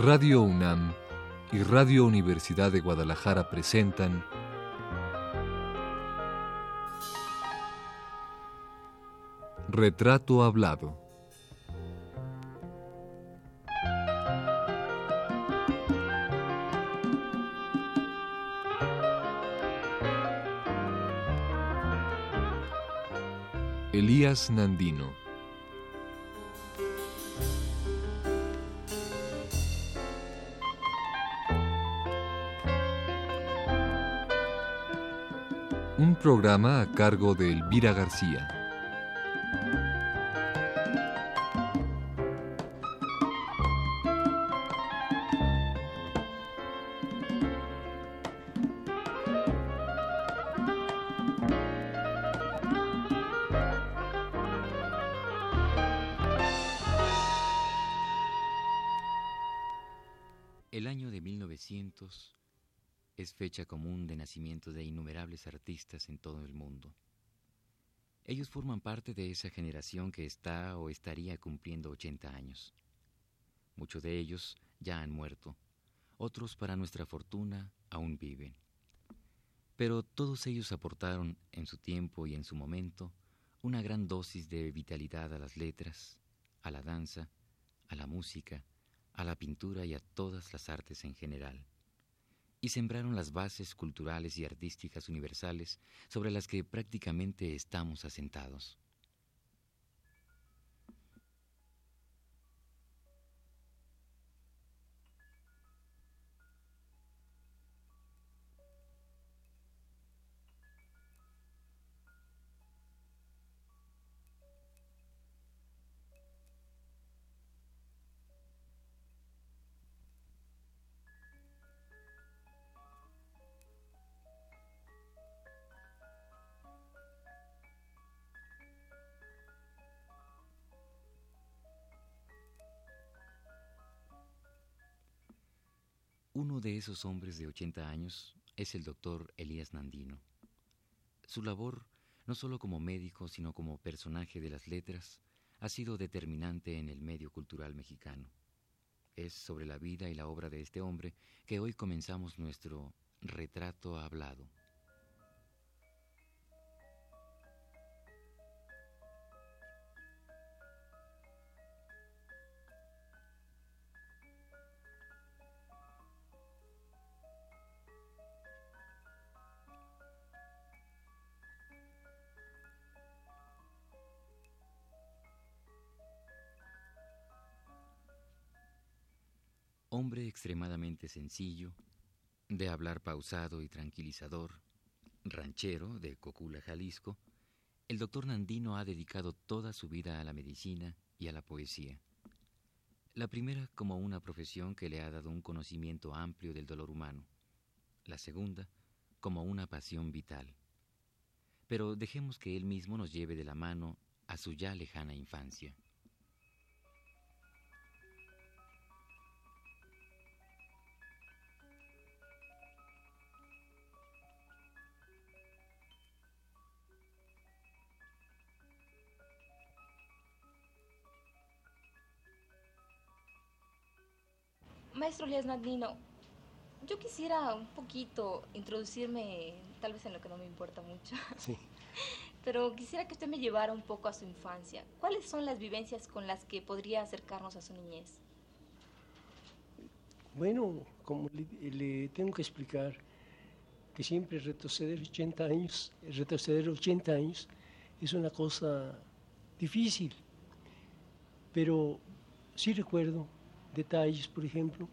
Radio UNAM y Radio Universidad de Guadalajara presentan Retrato Hablado. Elías Nandino. Un programa a cargo de Elvira García. Artistas en todo el mundo. Ellos forman parte de esa generación que está o estaría cumpliendo 80 años. Muchos de ellos ya han muerto, otros para nuestra fortuna aún viven. Pero todos ellos aportaron en su tiempo y en su momento una gran dosis de vitalidad a las letras, a la danza, a la música, a la pintura y a todas las artes en general, y sembraron las bases culturales y artísticas universales sobre las que prácticamente estamos asentados. De esos hombres de 80 años es el doctor Elías Nandino. Su labor, no solo como médico, sino como personaje de las letras, ha sido determinante en el medio cultural mexicano. Es sobre la vida y la obra de este hombre que hoy comenzamos nuestro retrato hablado. Hombre extremadamente sencillo, de hablar pausado y tranquilizador, ranchero de Cocula, Jalisco, el doctor Nandino ha dedicado toda su vida a la medicina y a la poesía. La primera como una profesión que le ha dado un conocimiento amplio del dolor humano, la segunda como una pasión vital. Pero dejemos que él mismo nos lleve de la mano a su ya lejana infancia. Maestro Elias Nandino, yo quisiera un poquito introducirme, tal vez en lo que no me importa mucho, Sí. pero quisiera que usted me llevara un poco a su infancia. ¿Cuáles son las vivencias con las que podría acercarnos a su niñez? Bueno, como le, le tengo que explicar que siempre retroceder 80 años, retroceder 80 años es una cosa difícil, pero sí recuerdo detalles, por ejemplo,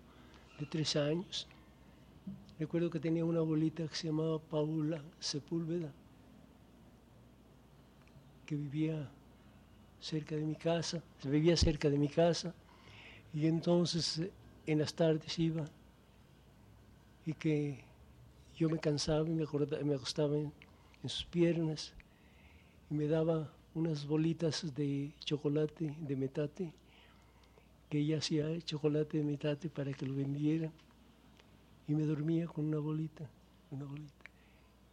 de tres años. Recuerdo que tenía una abuelita que se llamaba Paula Sepúlveda, que vivía cerca de mi casa, vivía cerca de mi casa, y entonces eh, en las tardes iba y que yo me cansaba y me, acorda- me acostaba en sus piernas y me daba unas bolitas de chocolate, de metate, que ella hacía chocolate de metate para que lo vendiera y me dormía con una bolita, una bolita.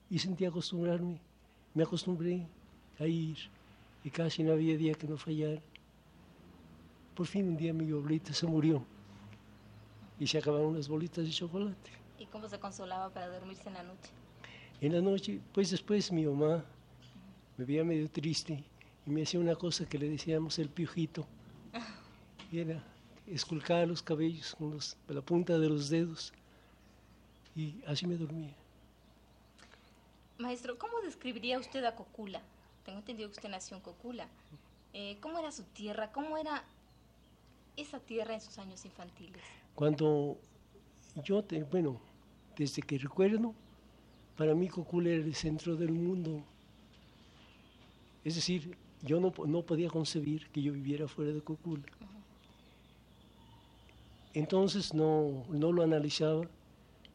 Y sentí acostumbrarme, me acostumbré a ir y casi no había día que no fallara. Por fin un día mi abuelita se murió y se acabaron las bolitas de chocolate. ¿Y cómo se consolaba para dormirse en la noche? En la noche, pues después mi mamá me veía medio triste y me hacía una cosa que le decíamos el piojito. Y era esculcar los cabellos con los, la punta de los dedos y así me dormía. Maestro, ¿cómo describiría usted a Cocula? Tengo entendido que usted nació en Cocula. Eh, ¿Cómo era su tierra? ¿Cómo era esa tierra en sus años infantiles? Cuando yo, te, bueno, desde que recuerdo, para mí Cocula era el centro del mundo. Es decir, yo no, no podía concebir que yo viviera fuera de Cocula. Entonces no, no lo analizaba,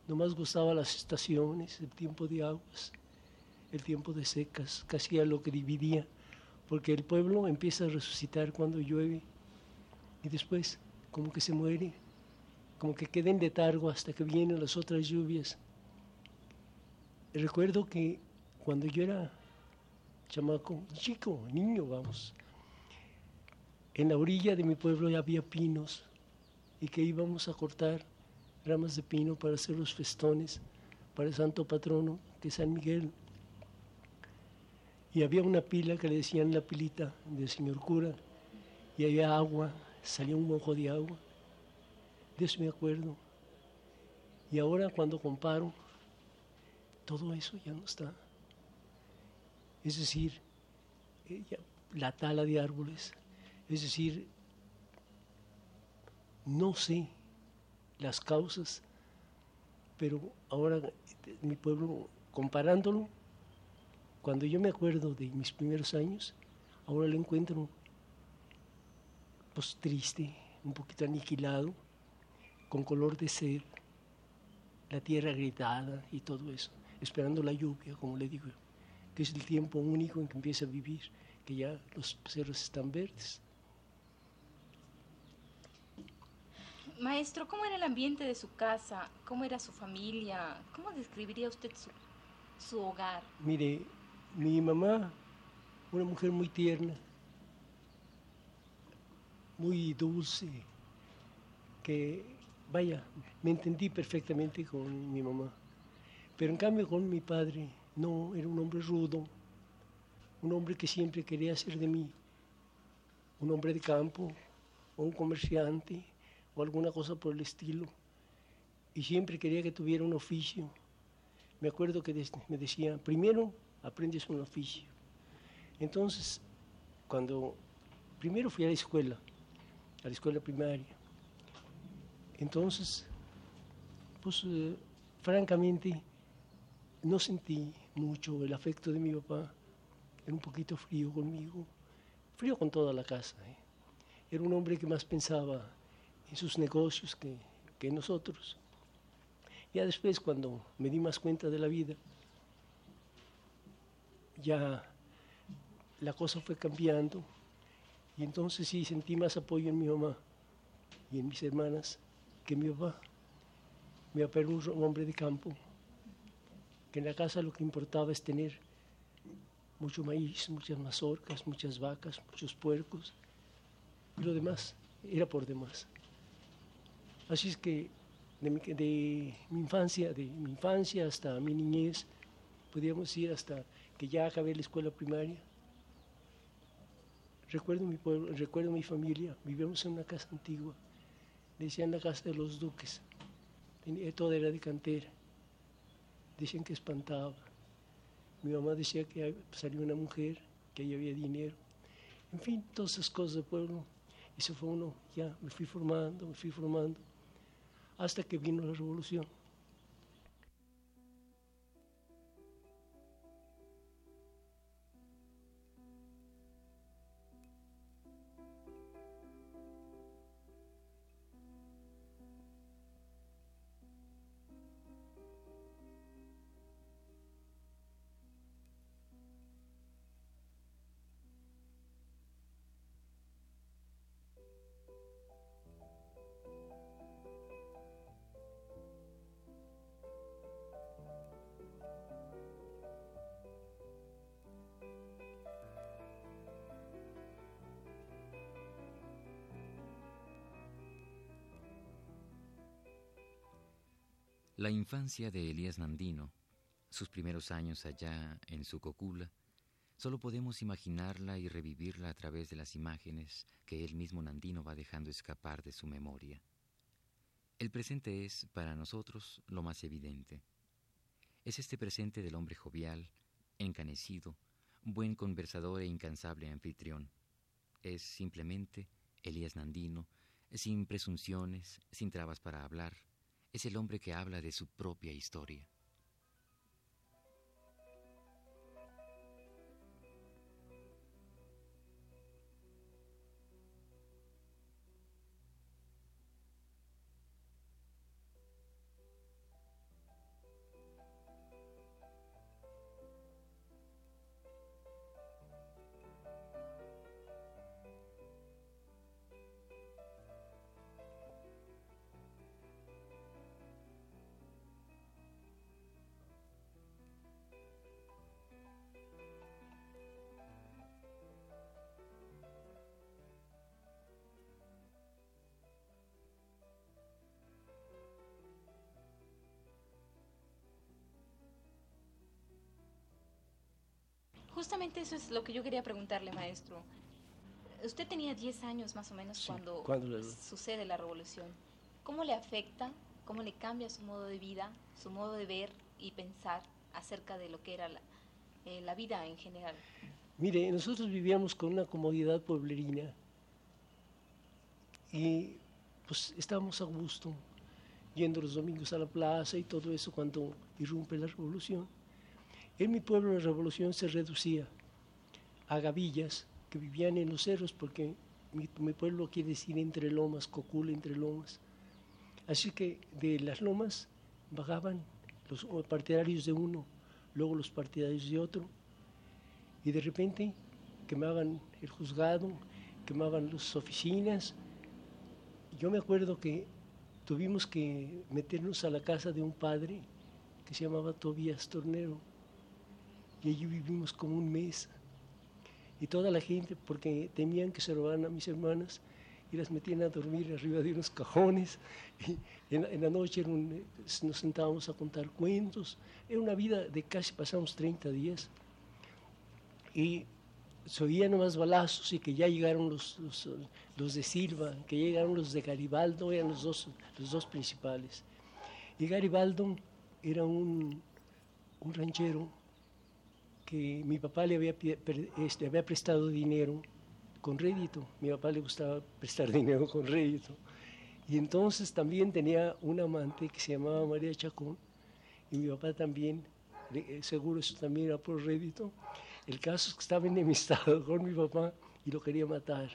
nomás gustaba las estaciones, el tiempo de aguas, el tiempo de secas, casi era lo que dividía, porque el pueblo empieza a resucitar cuando llueve y después como que se muere, como que queda en letargo hasta que vienen las otras lluvias. Recuerdo que cuando yo era chamaco, chico, niño, vamos, en la orilla de mi pueblo ya había pinos y que íbamos a cortar ramas de pino para hacer los festones para el santo patrono, que es San Miguel. Y había una pila que le decían la pilita del señor cura, y había agua, salía un mojo de agua. De eso me acuerdo. Y ahora cuando comparo, todo eso ya no está. Es decir, eh, la tala de árboles, es decir, no sé las causas, pero ahora mi pueblo, comparándolo, cuando yo me acuerdo de mis primeros años, ahora lo encuentro pues triste, un poquito aniquilado, con color de sed, la tierra gritada y todo eso, esperando la lluvia, como le digo, que es el tiempo único en que empieza a vivir, que ya los cerros están verdes. Maestro, ¿cómo era el ambiente de su casa? ¿Cómo era su familia? ¿Cómo describiría usted su, hogar? Mire, mi mamá, una mujer muy tierna, muy dulce, que, vaya, me entendí perfectamente con mi mamá. Pero en cambio con mi padre, no, era un hombre rudo, un hombre que siempre quería ser de mí, un hombre de campo, un comerciante, o alguna cosa por el estilo. Y siempre quería que tuviera un oficio. Me acuerdo que me decía, primero aprendes un oficio. Entonces, cuando primero fui a la escuela, a la escuela primaria, entonces, pues eh, francamente, no sentí mucho el afecto de mi papá. Era un poquito frío conmigo, frío con toda la casa. ¿eh? Era un hombre que más pensaba en sus negocios que, que nosotros. Ya después, cuando me di más cuenta de la vida, ya la cosa fue cambiando y entonces sí sentí más apoyo en mi mamá y en mis hermanas que mi papá. Mi papá era un hombre de campo, que en la casa lo que importaba es tener mucho maíz, muchas mazorcas, muchas vacas, muchos puercos, y lo demás era por demás. Así es que de mi, infancia, de mi infancia hasta mi niñez, podíamos ir hasta que ya acabé la escuela primaria. Recuerdo mi pueblo, recuerdo mi familia, vivíamos en una casa antigua, decían la casa de los duques, todo era de cantera, decían que espantaba. Mi mamá decía que salió una mujer, que ahí había dinero, en fin, todas esas cosas de pueblo. Y se fue uno, ya me fui formando, me fui formando, hasta que vino la revolución. La infancia de Elías Nandino, sus primeros años allá en su cocula, solo podemos imaginarla y revivirla a través de las imágenes que el mismo Nandino va dejando escapar de su memoria. El presente es, para nosotros, lo más evidente. Es este presente del hombre jovial, encanecido, buen conversador e incansable anfitrión. Es simplemente Elías Nandino, sin presunciones, sin trabas para hablar, es el hombre que habla de su propia historia. Justamente eso es lo que yo quería preguntarle, maestro. Usted tenía 10 años más o menos cuando, sucede la revolución. ¿Cómo le afecta, cómo le cambia su modo de vida, su modo de ver y pensar acerca de lo que era la, eh, la vida en general? Mire, nosotros vivíamos con una comodidad pueblerina y pues estábamos a gusto yendo los domingos a la plaza y todo eso cuando irrumpe la revolución. En mi pueblo la revolución se reducía a gavillas que vivían en los cerros, porque mi, pueblo quiere decir entre lomas, cocula entre lomas. Así que de las lomas bajaban los partidarios de uno, luego los partidarios de otro, y de repente quemaban el juzgado, quemaban las oficinas. Yo me acuerdo que tuvimos que meternos a la casa de un padre que se llamaba Tobías Tornero y allí vivimos como un mes. Y toda la gente, porque temían que se robaran a mis hermanas, y las metían a dormir arriba de unos cajones. Y en, la noche nos sentábamos a contar cuentos. Era una vida de casi, pasamos 30 días. Y se oían nomás balazos y que ya llegaron los, los, de Silva, que llegaron los de Garibaldo, eran los dos, los dos principales. Y Garibaldo era un, un ranchero que mi papá le había, este, había prestado dinero con rédito. Mi papá le gustaba prestar dinero con rédito. Y entonces también tenía un amante que se llamaba María Chacón. Y mi papá también, eh, seguro eso también era por rédito. El caso es que estaba enemistado con mi papá y lo quería matar.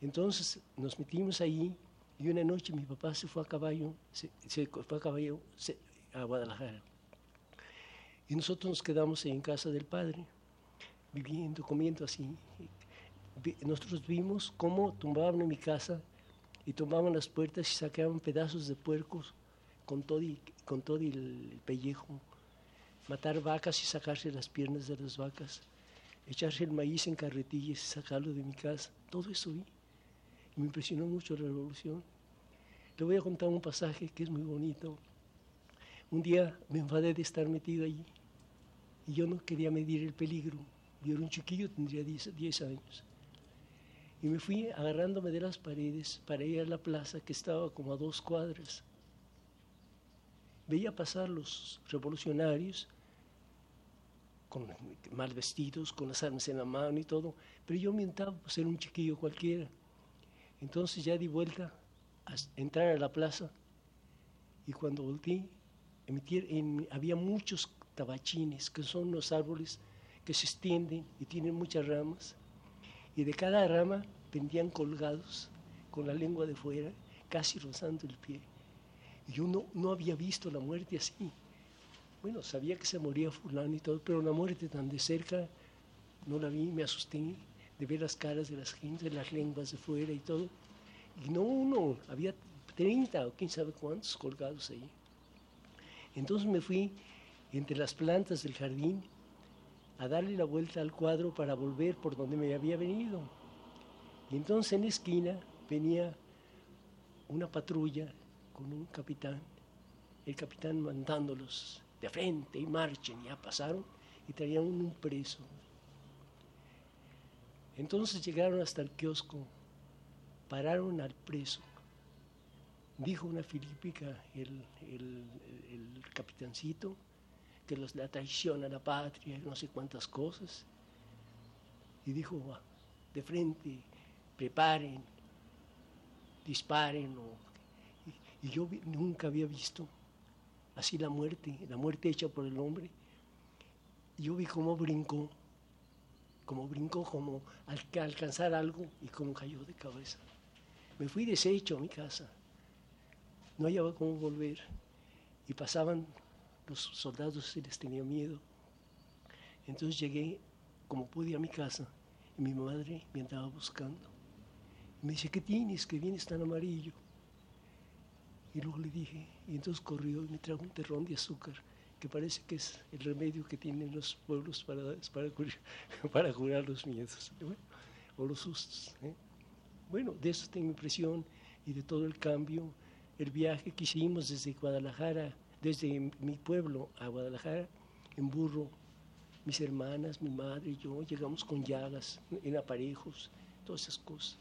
Entonces nos metimos ahí y una noche mi papá se fue a caballo, se, fue a caballo a Guadalajara. Y nosotros nos quedamos en casa del Padre, viviendo, comiendo así. Nosotros vimos cómo tumbaban en mi casa y tomaban las puertas y sacaban pedazos de puercos con todo, y, con todo el pellejo, matar vacas y sacarse las piernas de las vacas, echarse el maíz en carretillas y sacarlo de mi casa. Todo eso vi. Me impresionó mucho la revolución. Le voy a contar un pasaje que es muy bonito. Un día me enfadé de estar metido allí y yo no quería medir el peligro. Yo era un chiquillo, tendría 10 años. Y me fui agarrándome de las paredes para ir a la plaza que estaba como a dos cuadras. Veía pasar los revolucionarios con mal vestidos, con las armas en la mano y todo, pero yo me intentaba ser un chiquillo cualquiera. Entonces ya di vuelta a entrar a la plaza y cuando volteé, había muchos tabachines, que son los árboles que se extienden y tienen muchas ramas. Y de cada rama pendían colgados con la lengua de fuera, casi rozando el pie. Y yo no, no había visto la muerte así. Bueno, sabía que se moría fulano y todo, pero la muerte tan de cerca no la vi, me asusté de ver las caras de las gentes, las lenguas de fuera y todo. Y no uno, había 30 o quién sabe cuántos colgados ahí. Entonces me fui entre las plantas del jardín a darle la vuelta al cuadro para volver por donde me había venido. Y entonces en la esquina venía una patrulla con un capitán el capitán mandándolos de frente y marchen, ya pasaron y traían un preso. Entonces llegaron hasta el kiosco, pararon al preso. Dijo una filípica el, el, el capitancito que la traición a la patria, no sé cuántas cosas. Y dijo, de frente, preparen, disparen. y, yo nunca había visto así la muerte, la muerte hecha por el hombre. Yo vi cómo brincó, cómo brincó, como al alcanzar algo y cómo cayó de cabeza. Me fui deshecho a mi casa. No hallaba cómo volver. Y pasaban los soldados y les tenía miedo. Entonces llegué como pude a mi casa y mi madre me andaba buscando. me dice, ¿qué tienes? que vienes tan amarillo? Y luego le dije, y entonces corrió y me trajo un terrón de azúcar, que parece que es el remedio que tienen los pueblos para, para, curar, para curar los miedos o los sustos. ¿eh? Bueno, de eso tengo impresión y de todo el cambio. El viaje que hicimos desde Guadalajara, desde mi pueblo a Guadalajara, en burro, mis hermanas, mi madre y yo, llegamos con llagas, en aparejos, todas esas cosas.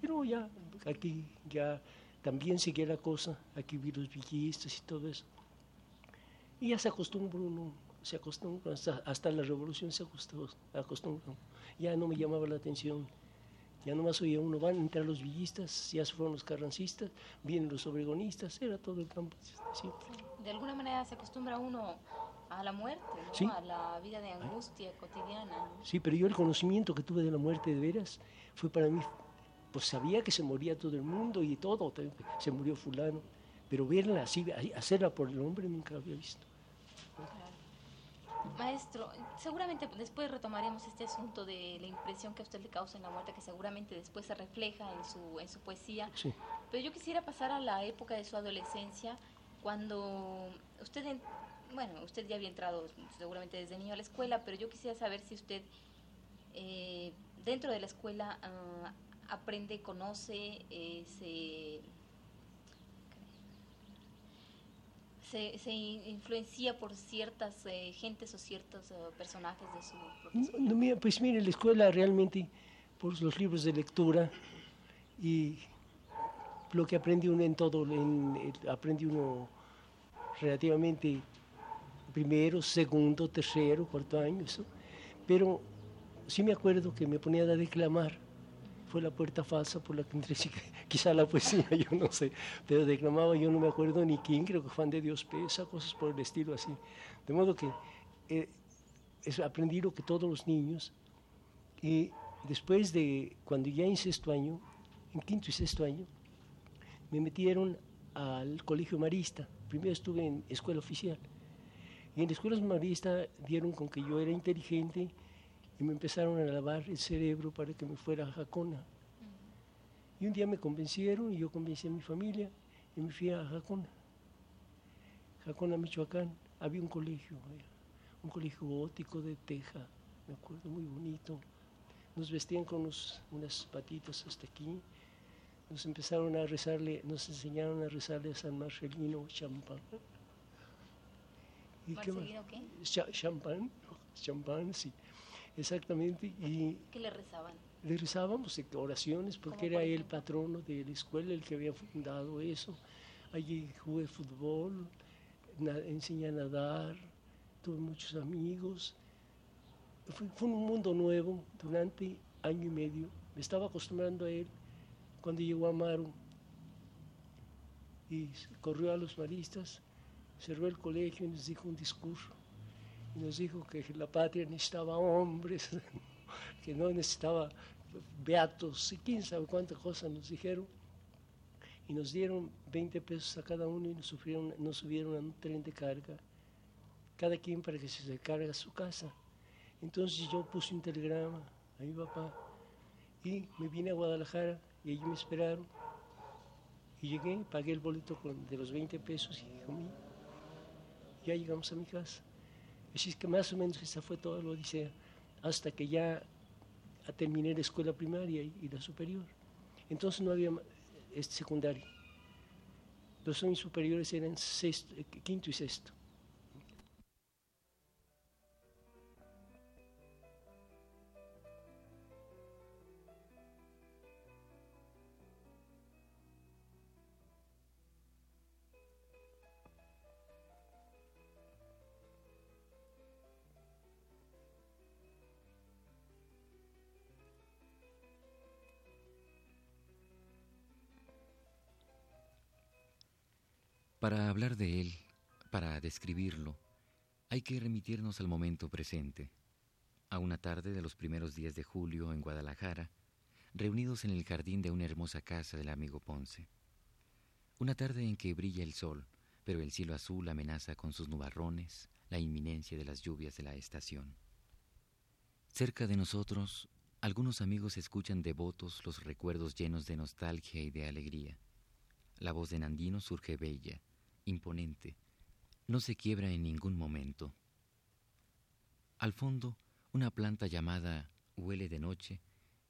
Pero ya, aquí ya también seguía la cosa, aquí vi los villistas y todo eso. Y ya se acostumbró uno, se acostumbró, hasta, la revolución se acostumbró, ya no me llamaba la atención. Ya nomás oía uno, van a entrar los villistas, ya se fueron los carrancistas, vienen los obregonistas, era todo el campo. De alguna manera se acostumbra uno a la muerte, a la vida de angustia cotidiana. Sí, pero yo el conocimiento que tuve de la muerte de veras fue para mí pues sabía que se moría todo el mundo y todo, se murió fulano, pero verla así, hacerla por el hombre nunca había visto. Maestro, seguramente después retomaremos este asunto de la impresión que a usted le causa en la muerte, que seguramente después se refleja en su, en su poesía. Pero yo quisiera pasar a la época de su adolescencia, cuando usted, bueno, usted ya había entrado seguramente desde niño a la escuela, pero yo quisiera saber si usted eh, dentro de la escuela uh, aprende, conoce, eh, se, se, influencia por ciertas eh, gentes o ciertos personajes de su no, Pues mire, la escuela realmente, por los libros de lectura y lo que aprende uno en todo, en, aprende uno relativamente primero, segundo, tercero, cuarto año, eso. pero sí me acuerdo que me ponía a declamar fue la puerta falsa por la que entré, quizá la poesía, yo no sé, pero declamaba, yo no me acuerdo ni quién, creo que Juan de Dios Pesa, cosas por el estilo así. De modo que eh, aprendí lo que todos los niños, y después de, cuando ya en sexto año, en quinto y sexto año, me metieron al colegio marista. Primero estuve en escuela oficial. Y en la escuela marista dieron con que yo era inteligente y me empezaron a lavar el cerebro para que me fuera a Jacona. Y un día me convencieron y yo convencí a mi familia y me fui a Jacona. Jacona, Michoacán, había un colegio, un colegio gótico de teja, me acuerdo, muy bonito. Nos vestían con unas patitas hasta aquí. Nos empezaron a rezarle, nos enseñaron a rezarle a San Marcelino champán. ¿Y qué más? qué? champán, champán, sí. Exactamente. Y ¿Qué le rezaban? Le rezábamos oraciones porque era el patrono de la escuela el que había fundado eso. Allí jugué fútbol, enseñé a nadar, tuve muchos amigos. Fue, un mundo nuevo durante año y medio. Me estaba acostumbrando a él cuando llegó a Amaru y corrió a los maristas, cerró el colegio y nos dijo un discurso y nos dijo que la patria necesitaba hombres, que no necesitaba beatos y quién sabe cuántas cosas nos dijeron. Y nos dieron 20 pesos a cada uno y nos, subieron, nos subieron a un tren de carga, cada quien para que se cargue a su casa. Entonces yo puse un telegrama a mi papá y me vine a Guadalajara y ellos me esperaron. Y llegué, pagué el boleto de los 20 pesos y comí. Ya llegamos a mi casa. Así es que más o menos esa fue toda la odisea, hasta que ya terminé la escuela primaria y, la superior. Entonces no había este secundario. Los años superiores eran quinto y sexto. Para hablar de él, para describirlo, hay que remitirnos al momento presente, a una tarde de los primeros días de julio en Guadalajara, reunidos en el jardín de una hermosa casa del amigo Ponce. Una tarde en que brilla el sol, pero el cielo azul amenaza con sus nubarrones la inminencia de las lluvias de la estación. Cerca de nosotros, algunos amigos escuchan devotos los recuerdos llenos de nostalgia y de alegría. La voz de Nandino surge bella, imponente, no se quiebra en ningún momento. Al fondo, una planta llamada huele de noche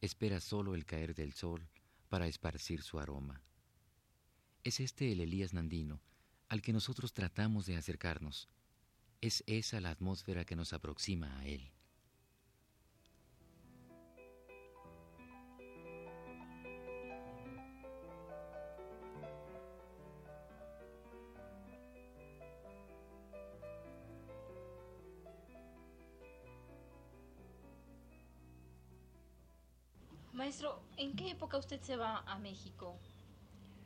espera solo el caer del sol para esparcir su aroma. Es este el Elías Nandino al que nosotros tratamos de acercarnos. Es esa la atmósfera que nos aproxima a él. Maestro, ¿en qué época usted se va a México?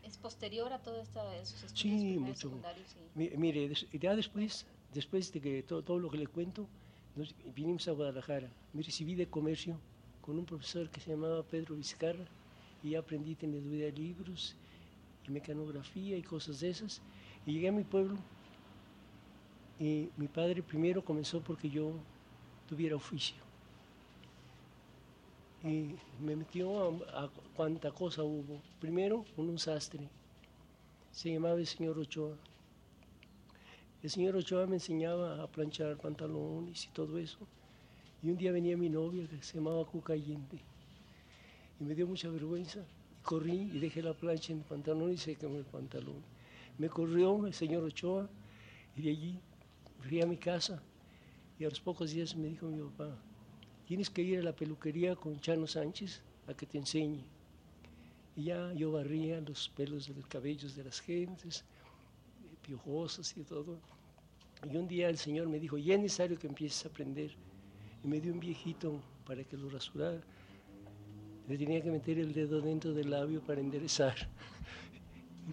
¿Es posterior a todo esto de sus estudios sí, mucho. Mire, ya después, después de que todo, lo que le cuento, nos vinimos a Guadalajara. Me recibí de comercio con un profesor que se llamaba Pedro Vizcarra y aprendí teneduría de libros y mecanografía y cosas de esas. Y llegué a mi pueblo y mi padre primero comenzó porque yo tuviera oficio y me metió a, cuánta cosa hubo. Primero con un sastre, se llamaba el señor Ochoa. El señor Ochoa me enseñaba a planchar pantalones y todo eso. Y un día venía mi novia que se llamaba Cuca Y me dio mucha vergüenza. corrí y dejé la plancha en el pantalón y se quemó el pantalón. Me corrió el señor Ochoa y de allí fui a mi casa. Y a los pocos días me dijo mi papá, tienes que ir a la peluquería con Chano Sánchez a que te enseñe. Y ya yo barría los pelos de los cabellos de las gentes, eh, piojosos y todo. Y un día el Señor me dijo, ya es necesario que empieces a aprender. Y me dio un viejito para que lo rasurara. Le tenía que meter el dedo dentro del labio para enderezar.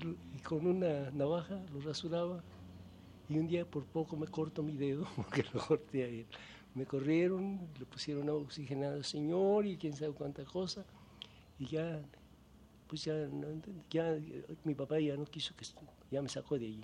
y, con una navaja lo rasuraba. Y un día por poco me corto mi dedo, porque lo corté a él me corrieron, le pusieron oxigenado al señor y quién sabe cuánta cosa, y ya, pues ya, ya mi papá ya no quiso que, ya me sacó de allí.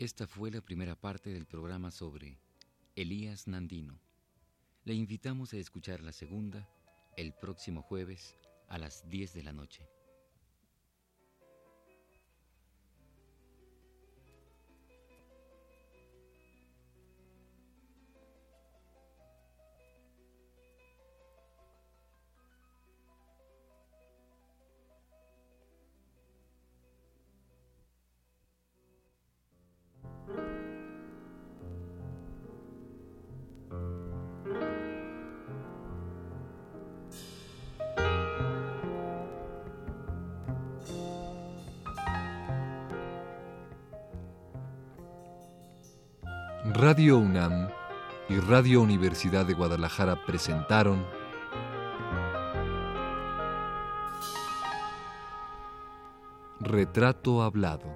Esta fue la primera parte del programa sobre Elías Nandino. Le invitamos a escuchar la segunda el próximo jueves a las 10 de la noche. Radio UNAM y Radio Universidad de Guadalajara presentaron Retrato Hablado.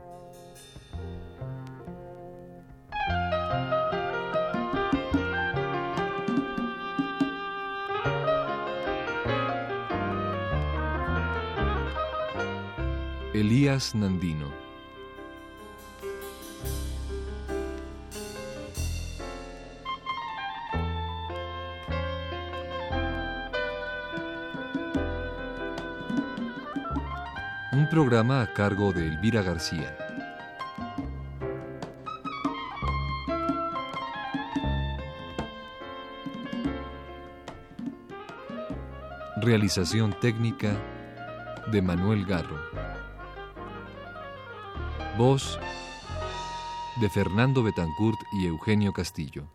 Elías Nandino. Programa a cargo de Elvira García. Realización técnica de Manuel Garro. Voz de Fernando Betancourt y Eugenio Castillo.